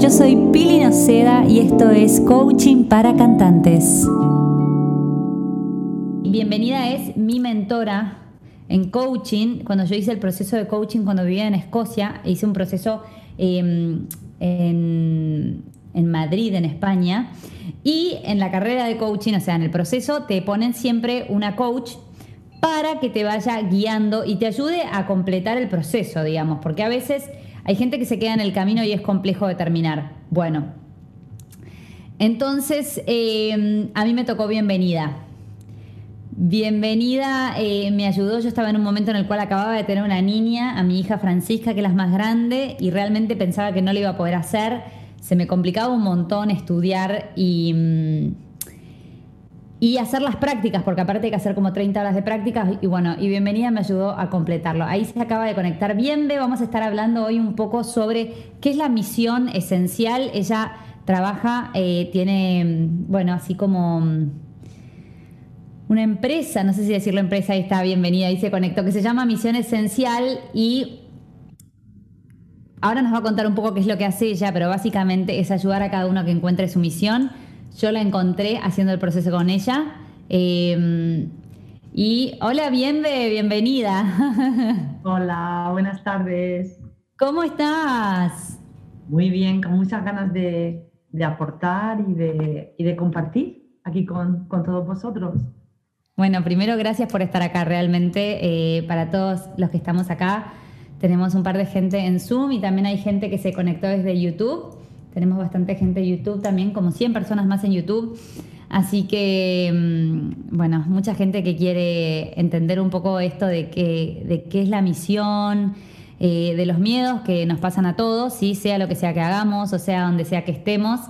yo soy Pili Noceda y esto es Coaching para Cantantes. Bienvenida es mi mentora en coaching. Cuando yo hice el proceso de coaching cuando vivía en Escocia, hice un proceso em, en Madrid, en España, y en la carrera de coaching, o sea, en el proceso, te ponen siempre una coach para que te vaya guiando y te ayude a completar el proceso, digamos, porque a veces hay gente que se queda en el camino y es complejo de terminar. Bueno, entonces eh, a mí me tocó bienvenida. Bienvenida eh, me ayudó, yo estaba en un momento en el cual acababa de tener una niña, a mi hija Francisca, que es la más grande, y realmente pensaba que no lo iba a poder hacer. Se me complicaba un montón estudiar y... Mm, y hacer las prácticas, porque aparte hay que hacer como 30 horas de prácticas y bueno, y bienvenida me ayudó a completarlo. Ahí se acaba de conectar bien, vamos a estar hablando hoy un poco sobre qué es la misión esencial. Ella trabaja, eh, tiene, bueno, así como mm, una empresa, no sé si decirlo empresa, ahí está, bienvenida, ahí se conectó, que se llama Misión Esencial y ahora nos va a contar un poco qué es lo que hace ella, pero básicamente es ayudar a cada uno que encuentre su misión yo la encontré haciendo el proceso con ella. Em, y hola, bienve, bienvenida. Hola, buenas tardes. ¿Cómo estás? Muy bien, con muchas ganas de, aportar y de, de, compartir aquí con, todos vosotros. Bueno, primero gracias por estar acá. Realmente, eh, para todos los que estamos acá, tenemos un par de gente en Zoom y también hay gente que se conectó desde YouTube. Tenemos bastante gente en YouTube también, como 100 personas más en YouTube. Así que, mm, bueno, mucha gente que quiere entender un poco esto de qué, de qué es la misión, eh, de los miedos que nos pasan a todos, ¿sí? sea lo que sea que hagamos, o sea donde sea que estemos.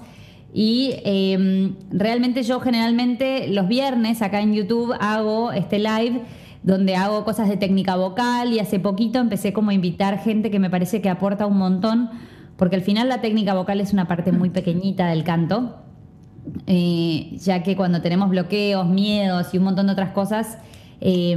Y em, realmente yo generalmente los viernes acá en YouTube hago este live donde hago cosas de técnica vocal y hace poquito empecé como a invitar gente que me parece que aporta un montón porque al final la técnica vocal es una parte muy pequeñita del canto, eh, ya que cuando tenemos bloqueos, miedos y un montón de otras cosas, eh,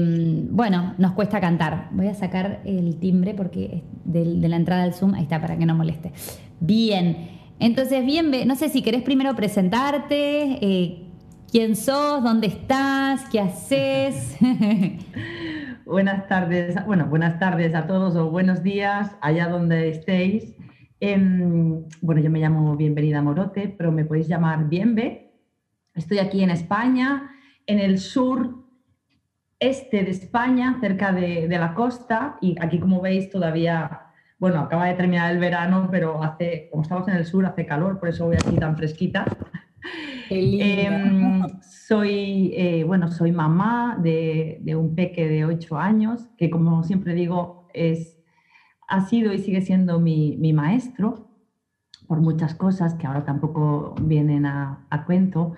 bueno, nos cuesta cantar. Voy a sacar el timbre porque de, la entrada al Zoom, ahí está, para que no moleste. Bien, entonces, bien, no sé si querés primero presentarte, eh, quién sos, dónde estás, qué haces. buenas tardes, bueno, buenas tardes a todos o buenos días allá donde estéis. Em, bueno, yo me llamo Bienvenida Morote, pero me podéis llamar Bienve. Estoy aquí en España, en el sur este de España, cerca de, la costa, y aquí como veis todavía, bueno, acaba de terminar el verano, pero hace, como estamos en el sur, hace calor, por eso voy aquí tan fresquita. Em, soy, eh, bueno, soy mamá de, de, un peque de 8 años, que como siempre digo, es ha sido y sigue siendo mi, maestro por muchas cosas que ahora tampoco vienen a, cuento.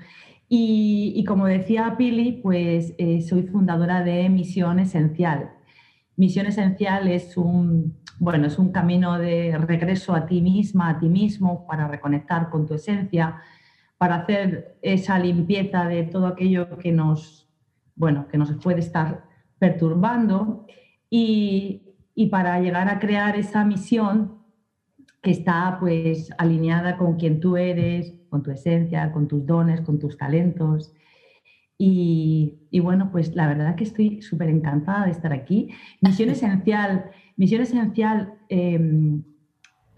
Y, como decía Pili, pues eh, soy fundadora de Misión Esencial. Misión Esencial es un, bueno, es un camino de regreso a ti misma, a ti mismo, para reconectar con tu esencia, para hacer esa limpieza de todo aquello que nos, bueno, que nos puede estar perturbando. Y, y para llegar a crear esa misión que está pues alineada con quien tú eres, con tu esencia, con tus dones, con tus talentos. Y, bueno, pues la verdad que estoy súper encantada de estar aquí. Misión Esencial, Misión Esencial em,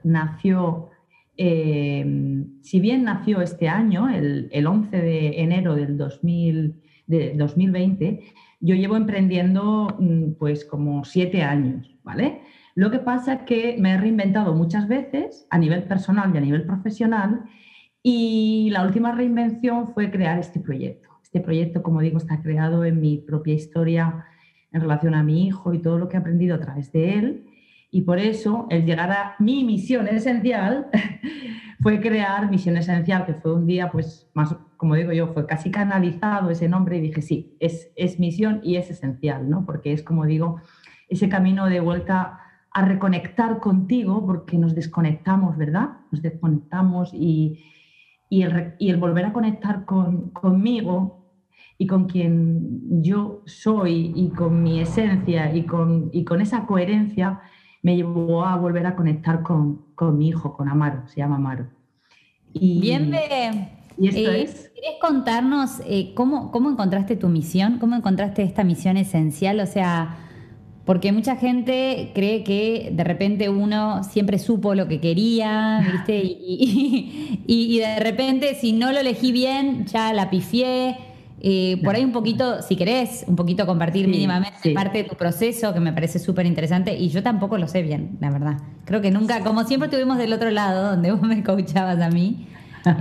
nació, em, si bien nació este año, el, 11 de enero del 2000, de 2020, yo llevo emprendiendo mm, pues como siete años. ¿Vale? Lo que pasa es que me he reinventado muchas veces a nivel personal y a nivel profesional y la última reinvención fue crear este proyecto. Este proyecto, como digo, está creado en mi propia historia en relación a mi hijo y todo lo que he aprendido a través de él. Y por eso el llegar a mi misión esencial fue crear Misión Esencial, que fue un día, pues, más, como digo yo, fue casi canalizado ese nombre y dije, sí, es, es misión y es esencial, ¿no? Porque es, como digo, ese camino de vuelta a reconectar contigo, porque nos desconectamos, ¿verdad? Nos desconectamos y, el, volver a conectar conmigo y con quien yo soy y con mi esencia y con, con esa coherencia me llevó a volver a conectar con, mi hijo, con Amaro, se llama Amaro. Bien, ¿Y esto eh, es? ¿Querés contarnos eh, cómo, cómo encontraste tu misión? ¿Cómo encontraste esta misión esencial? O sea, porque mucha gente cree que de repente uno siempre supo lo que quería, ¿viste? Y, de repente, si no lo elegí bien, ya la pifié. Eh, por ahí un poquito, si querés, un poquito compartir mínimamente parte de tu proceso, que me parece súper interesante, y yo tampoco lo sé bien, la verdad. Creo que nunca, como siempre estuvimos del otro lado, donde vos me coachabas a mí,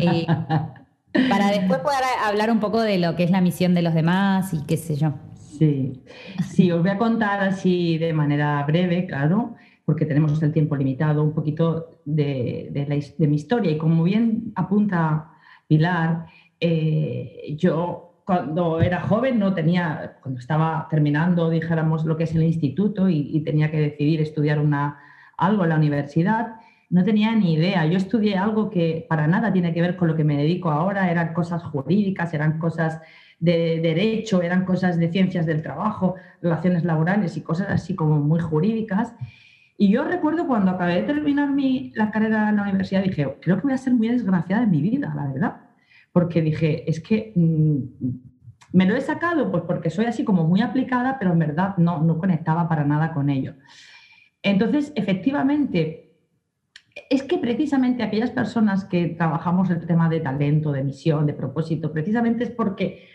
eh, para después poder hablar un poco de lo que es la misión de los demás y qué sé yo. Sí, sí, os voy a contar así de manera breve, claro, porque tenemos el tiempo limitado, un poquito de, de, mi historia. Y como bien apunta Pilar, eh, yo cuando era joven no tenía, cuando estaba terminando, dijéramos, lo que es el instituto y, y tenía que decidir estudiar una, algo en la universidad, no tenía ni idea. Yo estudié algo que para nada tiene que ver con lo que me dedico ahora, eran cosas jurídicas, eran cosas de derecho, eran cosas de ciencias del trabajo, relaciones laborales y cosas así como muy jurídicas. Y yo recuerdo cuando acabé de terminar mi, la carrera en la universidad, dije, creo que voy a ser muy desgraciada en mi vida, la verdad. Porque dije, es que mm, me lo he sacado pues porque soy así como muy aplicada, pero en verdad no, no conectaba para nada con ello. Entonces, efectivamente, es que precisamente aquellas personas que trabajamos el tema de talento, de misión, de propósito, precisamente es porque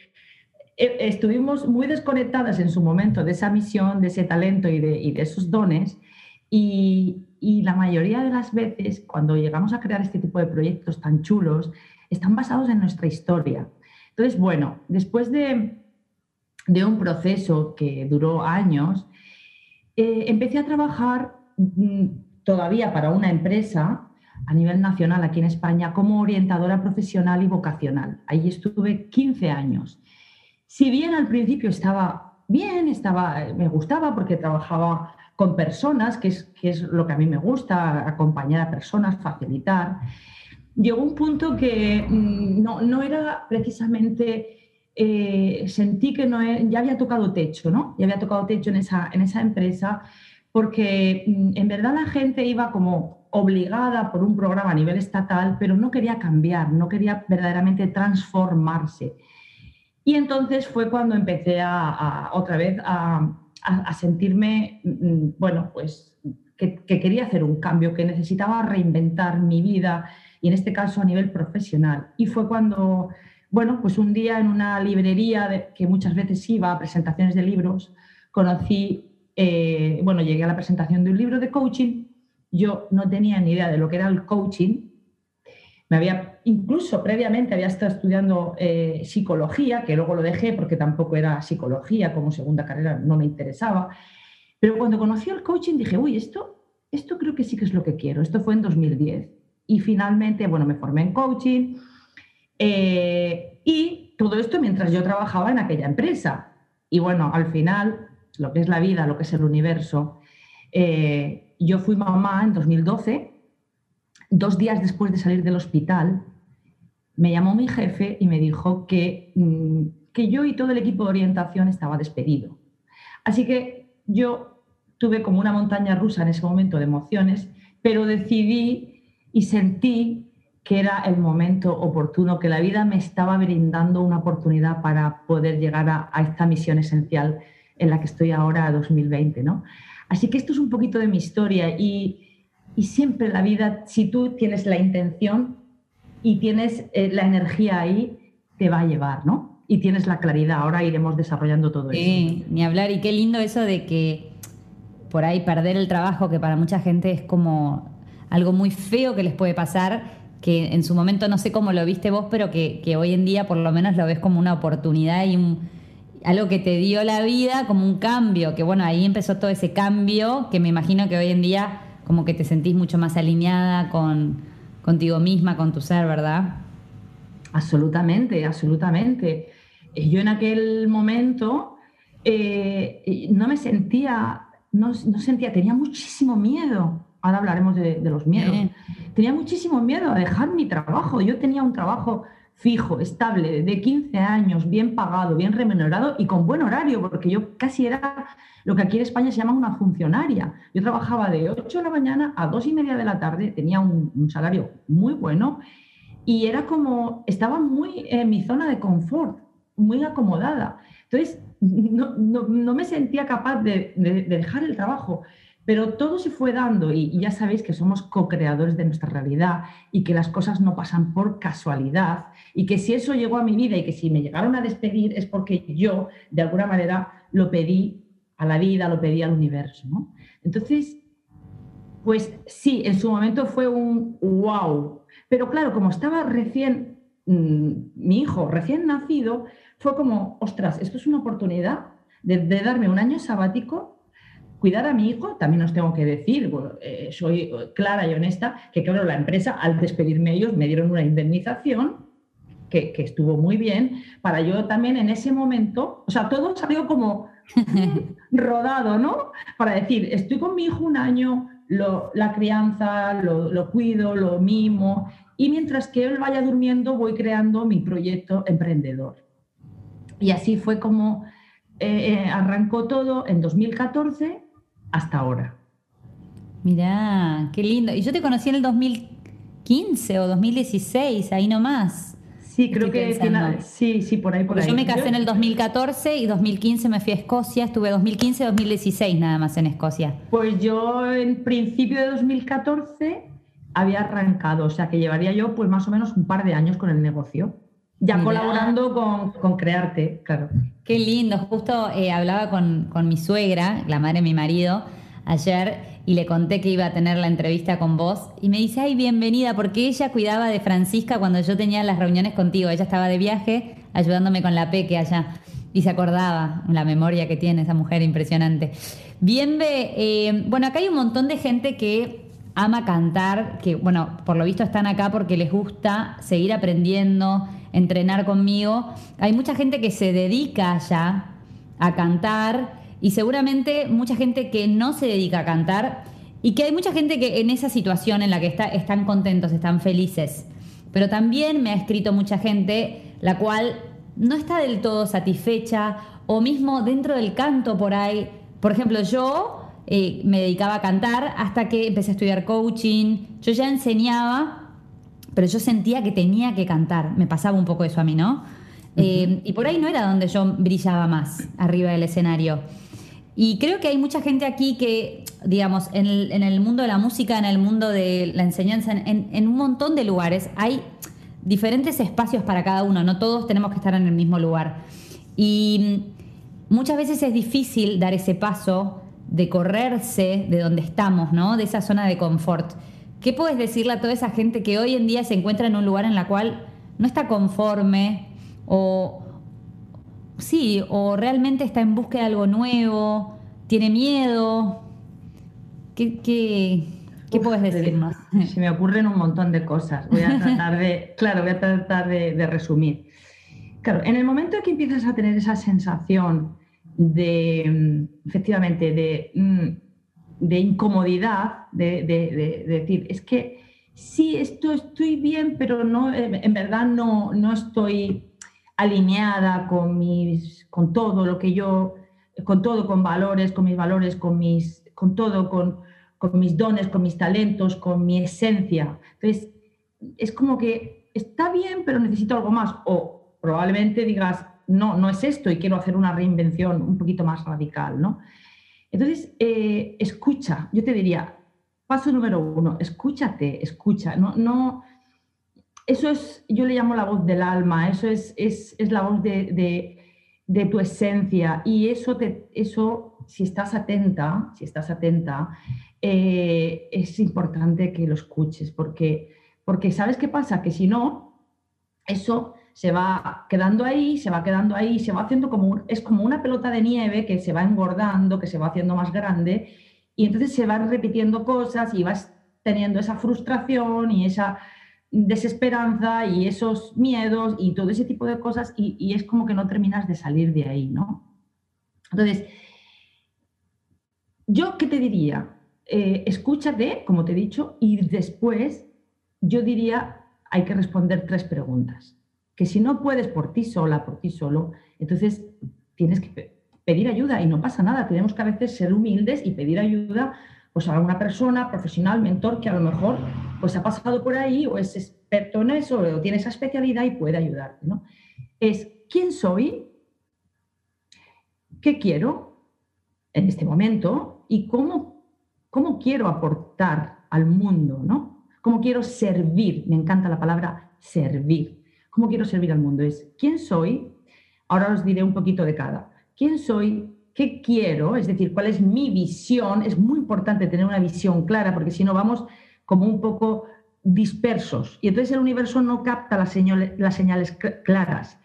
eh, estuvimos muy desconectadas en su momento de esa misión, de ese talento y de, esos dones. Y, la mayoría de las veces, cuando llegamos a crear este tipo de proyectos tan chulos, están basados en nuestra historia. Entonces, bueno, después de, un proceso que duró años, eh, empecé a trabajar mm, todavía para una empresa a nivel nacional aquí en España como orientadora profesional y vocacional. Ahí estuve 15 años. Si bien al principio estaba bien, estaba, me gustaba porque trabajaba con personas, que es, que es lo que a mí me gusta, acompañar a personas, facilitar, llegó un punto que mm, no, era precisamente, eh, sentí que no, ya había tocado techo, ¿no? Ya había tocado techo en esa, en esa empresa, porque mm, en verdad la gente iba como obligada por un programa a nivel estatal, pero no quería cambiar, no quería verdaderamente transformarse. Y entonces fue cuando empecé a, otra vez a, sentirme, mm, bueno, pues que, quería hacer un cambio, que necesitaba reinventar mi vida y en este caso a nivel profesional. Y fue cuando, bueno, pues un día en una librería que muchas veces iba a presentaciones de libros, conocí, eh, bueno, llegué a la presentación de un libro de coaching. Yo no tenía ni idea de lo que era el coaching, me había, incluso previamente había estado estudiando eh, psicología, que luego lo dejé porque tampoco era psicología como segunda carrera, no me interesaba. Pero cuando conocí el coaching dije, uy, esto, esto creo que sí que es lo que quiero. Esto fue en 2010. Y finalmente, bueno, me formé en coaching. Eh, y todo esto mientras yo trabajaba en aquella empresa. Y bueno, al final, lo que es la vida, lo que es el universo, eh, yo fui mamá en 2012 dos días después de salir del hospital, me llamó mi jefe y me dijo que, mm, que yo y todo el equipo de orientación estaba despedido. Así que yo tuve como una montaña rusa en ese momento de emociones, pero decidí y sentí que era el momento oportuno, que la vida me estaba brindando una oportunidad para poder llegar a, a esta misión esencial en la que estoy ahora, 2020. ¿no? Así que esto es un poquito de mi historia y, y siempre la vida, si tú tienes la intención y tienes eh, la energía ahí, te va a llevar, ¿no? Y tienes la claridad. Ahora iremos desarrollando todo eso. Sí, ni hablar. Y qué lindo eso de que por ahí perder el trabajo, que para mucha gente es como algo muy feo que les puede pasar, que en su momento no sé cómo lo viste vos, pero que, que hoy en día por lo menos lo ves como una oportunidad y un, algo que te dio la vida, como un cambio, que bueno, ahí empezó todo ese cambio que me imagino que hoy en día como que te sentís mucho más alineada con, contigo misma, con tu ser, ¿verdad? Absolutamente, absolutamente. Eh, yo en aquel momento eh, no me sentía, no, sentía, tenía muchísimo miedo. Ahora hablaremos de, los miedos. Tenía muchísimo miedo a dejar mi trabajo. Yo tenía un trabajo fijo, estable, de 15 años, bien pagado, bien remunerado y con buen horario, porque yo casi era lo que aquí en España se llama una funcionaria. Yo trabajaba de 8 de la mañana a 2 y media de la tarde, tenía un, salario muy bueno y era como, estaba muy en mi zona de confort, muy acomodada. Entonces, no, no, me sentía capaz de, de, dejar el trabajo, pero todo se fue dando y, ya sabéis que somos co-creadores de nuestra realidad y que las cosas no pasan por casualidad y que si eso llegó a mi vida y que si me llegaron a despedir es porque yo, de alguna manera, lo pedí a la vida, lo pedí al universo. Entonces, pues sí, en su momento fue un wow, pero claro, como estaba recién, mm, mi hijo recién nacido, fue como, ostras, esto es una oportunidad de, darme un año sabático, cuidar a mi hijo, también os tengo que decir, eh, soy clara y honesta, que claro, la empresa al despedirme ellos me dieron una indemnización que, que, estuvo muy bien, para yo también en ese momento, o sea, todo salió como rodado, ¿no? Para decir, estoy con mi hijo un año, la crianza, lo, cuido, lo mimo y mientras que él vaya durmiendo voy creando mi proyecto emprendedor. Y así fue como eh, eh, arrancó todo en 2014 hasta ahora. Mirá, qué lindo. Y yo te conocí en el 2015 o 2016, ahí nomás. Sí, creo que sí, sí, por ahí, por ahí. Yo me casé en el 2014 y 2015 me fui a Escocia, estuve 2015-2016 nada más en Escocia. Pues yo en principio de 2014 había arrancado, o sea que llevaría yo pues más o menos un par de años con el negocio, ya colaborando con, con, Crearte, claro. Qué lindo, justo eh, hablaba con, con mi suegra, la madre de mi marido, ayer y le conté que iba a tener la entrevista con vos y me dice, ay, bienvenida, porque ella cuidaba de Francisca cuando yo tenía las reuniones contigo, ella estaba de viaje ayudándome con la peque allá y se acordaba la memoria que tiene esa mujer impresionante. Bienve, eh, bueno, acá hay un montón de gente que ama cantar, que bueno, por lo visto están acá porque les gusta seguir aprendiendo, entrenar conmigo. Hay mucha gente que se dedica ya a cantar y seguramente mucha gente que no se dedica a cantar y que hay mucha gente que en esa situación en la que está, están contentos, están felices. Pero también me ha escrito mucha gente la cual no está del todo satisfecha o mismo dentro del canto por ahí. Por ejemplo, yo eh, me dedicaba a cantar hasta que empecé a estudiar coaching. Yo ya enseñaba, pero yo sentía que tenía que cantar. Me pasaba un poco eso a mí, ¿no? Eh, y por ahí no era donde yo brillaba más arriba del escenario. Y creo que hay mucha gente aquí que, digamos, en el, mundo de la música, en el mundo de la enseñanza, en, un montón de lugares, hay diferentes espacios para cada uno, no todos tenemos que estar en el mismo lugar. Y muchas veces es difícil dar ese paso de correrse de donde estamos, ¿no? De esa zona de confort. ¿Qué puedes decirle a toda esa gente que hoy en día se encuentra en un lugar en la cual no está conforme o, sí, o realmente está en búsqueda de algo nuevo, tiene miedo. ¿Qué, qué, qué puedes decir más? Se me ocurren un montón de cosas. Voy a tratar de, claro, voy a tratar de, resumir. Claro, en el momento en que empiezas a tener esa sensación de, efectivamente, de, mm, de incomodidad, de, de, decir, es que sí, esto estoy bien, pero no, en verdad no, no estoy alineada con, mis, con todo lo que yo, con todo, con valores, con mis valores, con, mis, con todo, con, con mis dones, con mis talentos, con mi esencia. Entonces, es como que está bien, pero necesito algo más. O probablemente digas, no, no es esto y quiero hacer una reinvención un poquito más radical, ¿no? Entonces, eh, escucha, yo te diría, paso número uno, escúchate, escucha, no, no, eso es, yo le llamo la voz del alma, eso es, es, es la voz de, de, tu esencia y eso, te, eso, si estás atenta, si estás atenta, eh, es importante que lo escuches porque, porque ¿sabes qué pasa? Que si no, eso se va quedando ahí, se va quedando ahí, se va haciendo como, es como una pelota de nieve que se va engordando, que se va haciendo más grande y entonces se van repitiendo cosas y vas teniendo esa frustración y esa desesperanza y esos miedos y todo ese tipo de cosas y, es como que no terminas de salir de ahí, ¿no? Entonces, yo qué te diría, eh, escúchate, como te he dicho, y después yo diría, hay que responder tres preguntas. Que si no puedes por ti sola, por ti solo, entonces tienes que pedir ayuda y no pasa nada. Tenemos que a veces ser humildes y pedir ayuda pues a una persona profesional, mentor, que a lo mejor pues ha pasado por ahí o es experto en eso o tiene esa especialidad y puede ayudarte, ¿no? Es quién soy, qué quiero en este momento y cómo, cómo quiero aportar al mundo, ¿no? Cómo quiero servir, me encanta la palabra servir. ¿Cómo quiero servir al mundo? Es quién soy, ahora os diré un poquito de cada. ¿Quién soy? ¿Qué quiero? Es decir, ¿cuál es mi visión? Es muy importante tener una visión clara porque si no vamos como un poco dispersos y entonces el universo no capta las señales, claras.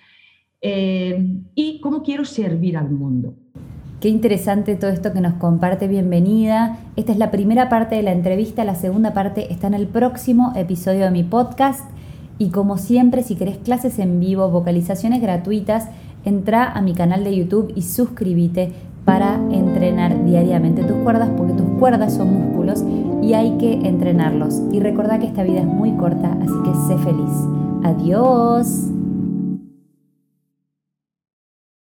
Eh, ¿Y cómo quiero servir al mundo? Qué interesante todo esto que nos comparte. Bienvenida. Esta es la primera parte de la entrevista. La segunda parte está en el próximo episodio de mi podcast. Y como siempre, si querés clases en vivo, vocalizaciones gratuitas, entra a mi canal de YouTube y suscríbete para entrenar diariamente tus cuerdas, porque tus cuerdas son músculos y hay que entrenarlos. Y recordá que esta vida es muy corta, así que sé feliz. Adiós.